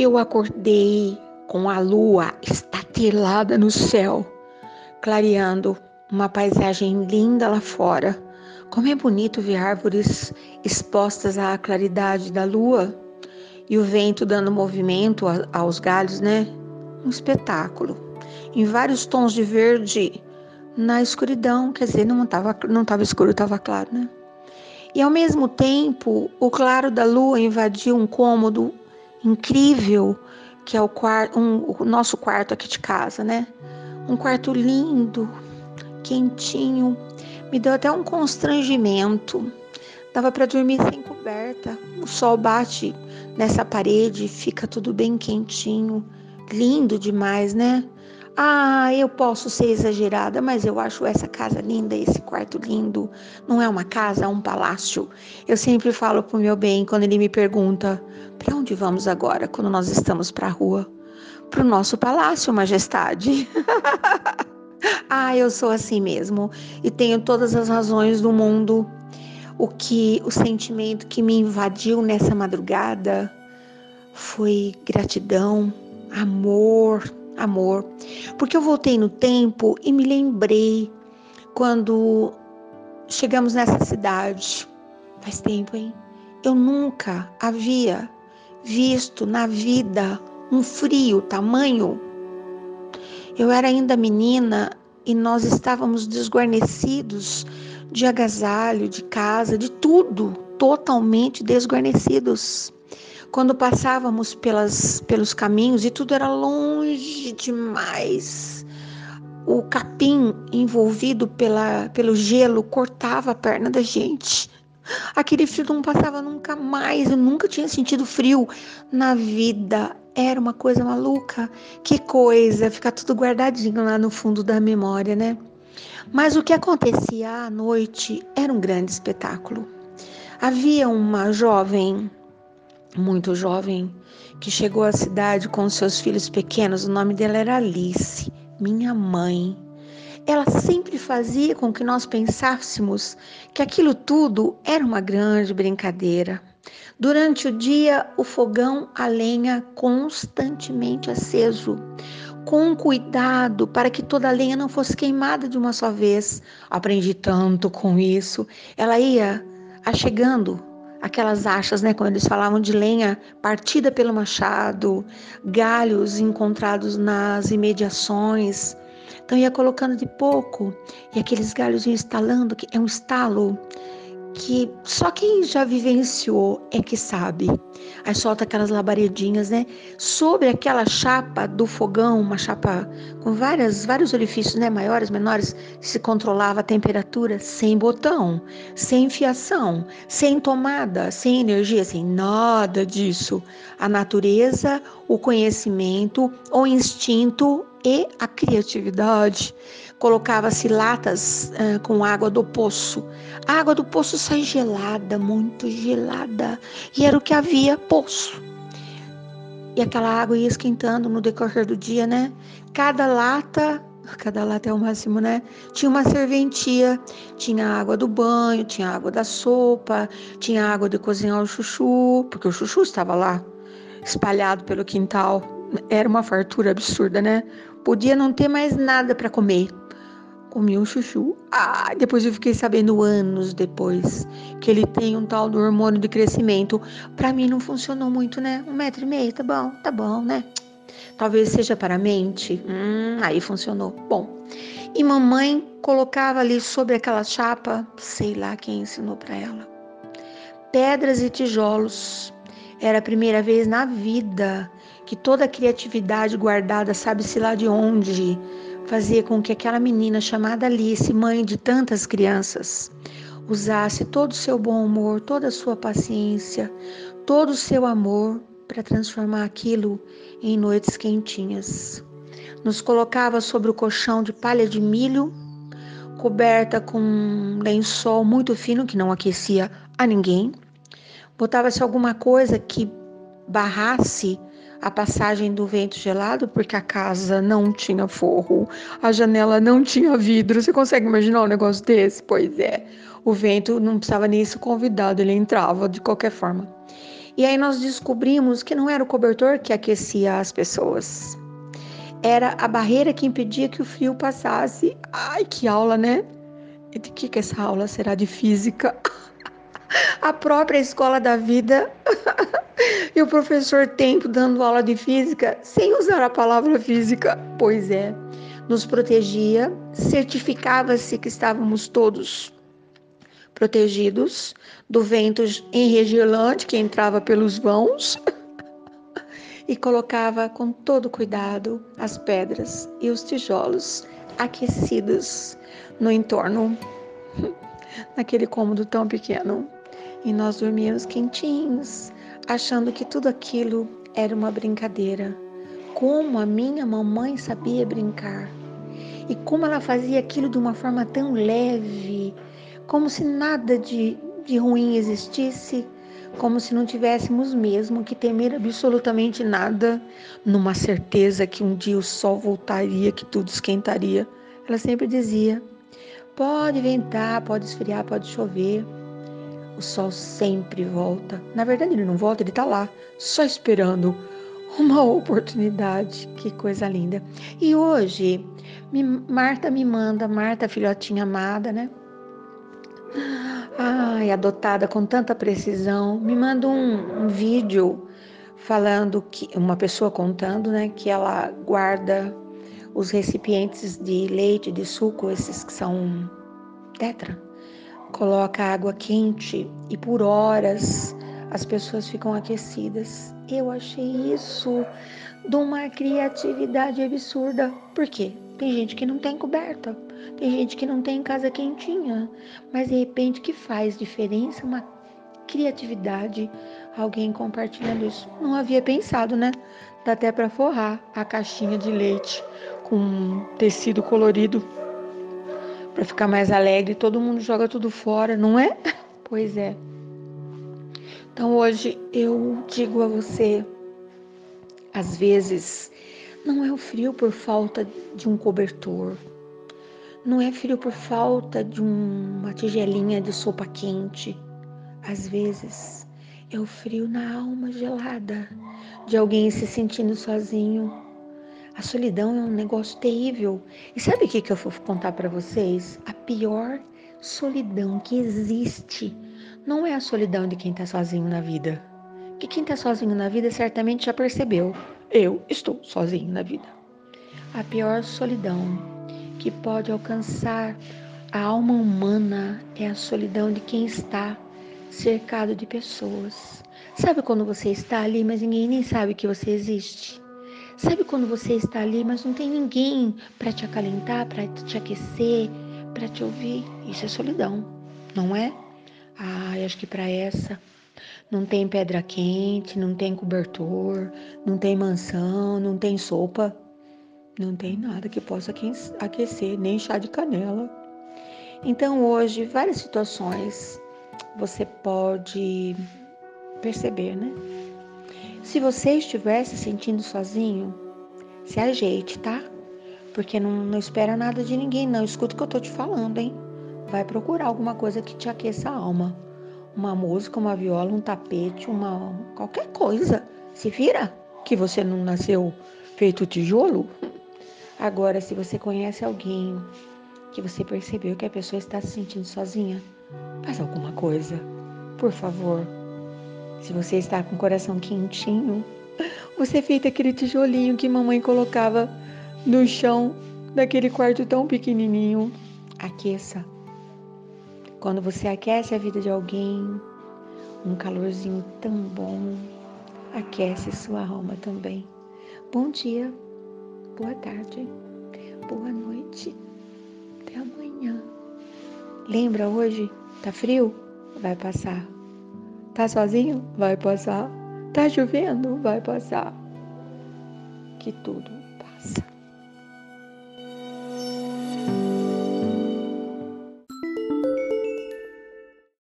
Eu acordei com a lua estatelada no céu, clareando uma paisagem linda lá fora. Como é bonito ver árvores expostas à claridade da lua e o vento dando movimento aos galhos, né? Um espetáculo. Em vários tons de verde na escuridão, quer dizer, não estava não tava escuro, estava claro, né? E ao mesmo tempo, o claro da lua invadiu um cômodo incrível, que é o, quarto, um, o nosso quarto aqui de casa, né? Um quarto lindo, quentinho, me deu até um constrangimento. Dava para dormir sem coberta. O sol bate nessa parede, fica tudo bem quentinho, lindo demais, né? Ah, eu posso ser exagerada, mas eu acho essa casa linda, esse quarto lindo. Não é uma casa, é um palácio. Eu sempre falo pro meu bem quando ele me pergunta: "Para onde vamos agora quando nós estamos para a rua?" Para o nosso palácio, majestade. ah, eu sou assim mesmo e tenho todas as razões do mundo. O que o sentimento que me invadiu nessa madrugada foi gratidão, amor, amor, porque eu voltei no tempo e me lembrei quando chegamos nessa cidade. Faz tempo, hein? Eu nunca havia visto na vida um frio tamanho. Eu era ainda menina e nós estávamos desguarnecidos de agasalho, de casa, de tudo, totalmente desguarnecidos quando passávamos pelas, pelos caminhos e tudo era longe demais. O capim envolvido pela, pelo gelo cortava a perna da gente. Aquele frio não passava nunca mais. Eu nunca tinha sentido frio na vida. Era uma coisa maluca. Que coisa, ficar tudo guardadinho lá no fundo da memória, né? Mas o que acontecia à noite era um grande espetáculo. Havia uma jovem muito jovem, que chegou à cidade com seus filhos pequenos. O nome dela era Alice, minha mãe. Ela sempre fazia com que nós pensássemos que aquilo tudo era uma grande brincadeira. Durante o dia, o fogão a lenha constantemente aceso, com cuidado para que toda a lenha não fosse queimada de uma só vez. Aprendi tanto com isso. Ela ia achegando aquelas achas, né, quando eles falavam de lenha partida pelo machado, galhos encontrados nas imediações. Então ia colocando de pouco e aqueles galhos iam estalando, que é um estalo que só quem já vivenciou é que sabe. Aí solta aquelas labaredinhas, né? Sobre aquela chapa do fogão, uma chapa com várias, vários orifícios, né? Maiores, menores, se controlava a temperatura sem botão, sem fiação, sem tomada, sem energia, sem nada disso. A natureza, o conhecimento, o instinto e a criatividade colocava-se latas uh, com água do poço. A água do poço sai gelada, muito gelada, e era o que havia poço. E aquela água ia esquentando no decorrer do dia, né? Cada lata, cada lata é o máximo, né? Tinha uma serventia, tinha água do banho, tinha água da sopa, tinha água de cozinhar o chuchu, porque o chuchu estava lá, espalhado pelo quintal. Era uma fartura absurda, né? Podia não ter mais nada para comer comi um chuchu. Ah, depois eu fiquei sabendo anos depois que ele tem um tal do hormônio de crescimento. Para mim não funcionou muito, né? Um metro e meio, tá bom, tá bom, né? Talvez seja para a mente. Hum, aí funcionou. Bom. E mamãe colocava ali sobre aquela chapa, sei lá quem ensinou para ela, pedras e tijolos. Era a primeira vez na vida que toda a criatividade guardada, sabe-se lá de onde, fazia com que aquela menina chamada Alice, mãe de tantas crianças, usasse todo o seu bom humor, toda a sua paciência, todo o seu amor para transformar aquilo em noites quentinhas. Nos colocava sobre o colchão de palha de milho, coberta com um lençol muito fino que não aquecia a ninguém. Botava-se alguma coisa que barrasse a passagem do vento gelado, porque a casa não tinha forro, a janela não tinha vidro. Você consegue imaginar um negócio desse? Pois é, o vento não precisava nem ser convidado, ele entrava de qualquer forma. E aí nós descobrimos que não era o cobertor que aquecia as pessoas. Era a barreira que impedia que o frio passasse. Ai, que aula, né? E de que, que essa aula será de física? a própria escola da vida e o professor Tempo dando aula de física sem usar a palavra física. Pois é, nos protegia, certificava-se que estávamos todos protegidos do vento enregilante que entrava pelos vãos e colocava com todo cuidado as pedras e os tijolos aquecidos no entorno, naquele cômodo tão pequeno. E nós dormíamos quentinhos, achando que tudo aquilo era uma brincadeira. Como a minha mamãe sabia brincar e como ela fazia aquilo de uma forma tão leve, como se nada de, de ruim existisse, como se não tivéssemos mesmo que temer absolutamente nada, numa certeza que um dia o sol voltaria, que tudo esquentaria. Ela sempre dizia: pode ventar, pode esfriar, pode chover. O sol sempre volta. Na verdade, ele não volta, ele está lá, só esperando uma oportunidade. Que coisa linda. E hoje, Marta me manda, Marta, filhotinha amada, né? Ai, adotada com tanta precisão, me manda um, um vídeo falando que uma pessoa contando, né, que ela guarda os recipientes de leite, de suco, esses que são tetra, coloca água quente e por horas as pessoas ficam aquecidas. Eu achei isso de uma criatividade absurda. Por quê? Tem gente que não tem coberta, tem gente que não tem casa quentinha, mas de repente que faz diferença uma criatividade alguém compartilhando isso. Não havia pensado, né? Dá até para forrar a caixinha de leite com tecido colorido para ficar mais alegre. Todo mundo joga tudo fora, não é? Pois é. Então hoje eu digo a você, às vezes não é o frio por falta de um cobertor, não é frio por falta de uma tigelinha de sopa quente. Às vezes é o frio na alma gelada de alguém se sentindo sozinho. A solidão é um negócio terrível. E sabe o que, que eu vou contar para vocês? A pior solidão que existe não é a solidão de quem está sozinho na vida. Que quem está sozinho na vida certamente já percebeu. Eu estou sozinho na vida. A pior solidão que pode alcançar a alma humana é a solidão de quem está cercado de pessoas. Sabe quando você está ali, mas ninguém nem sabe que você existe? Sabe quando você está ali, mas não tem ninguém para te acalentar, para te aquecer, para te ouvir? Isso é solidão, não é? Ah, acho que para essa não tem pedra quente, não tem cobertor, não tem mansão, não tem sopa, não tem nada que possa aquecer, nem chá de canela. Então hoje, várias situações você pode perceber, né? Se você estiver se sentindo sozinho, se ajeite, tá? Porque não, não espera nada de ninguém, não. Escuta o que eu tô te falando, hein? Vai procurar alguma coisa que te aqueça a alma uma música, uma viola, um tapete, uma qualquer coisa. Se vira que você não nasceu feito tijolo. Agora, se você conhece alguém que você percebeu que a pessoa está se sentindo sozinha, faz alguma coisa, por favor. Se você está com o coração quentinho, você feita aquele tijolinho que mamãe colocava no chão daquele quarto tão pequenininho. Aqueça quando você aquece a vida de alguém, um calorzinho tão bom aquece sua alma também. Bom dia, boa tarde, boa noite, até amanhã. Lembra hoje? Tá frio? Vai passar. Tá sozinho? Vai passar. Tá chovendo? Vai passar. Que tudo passa.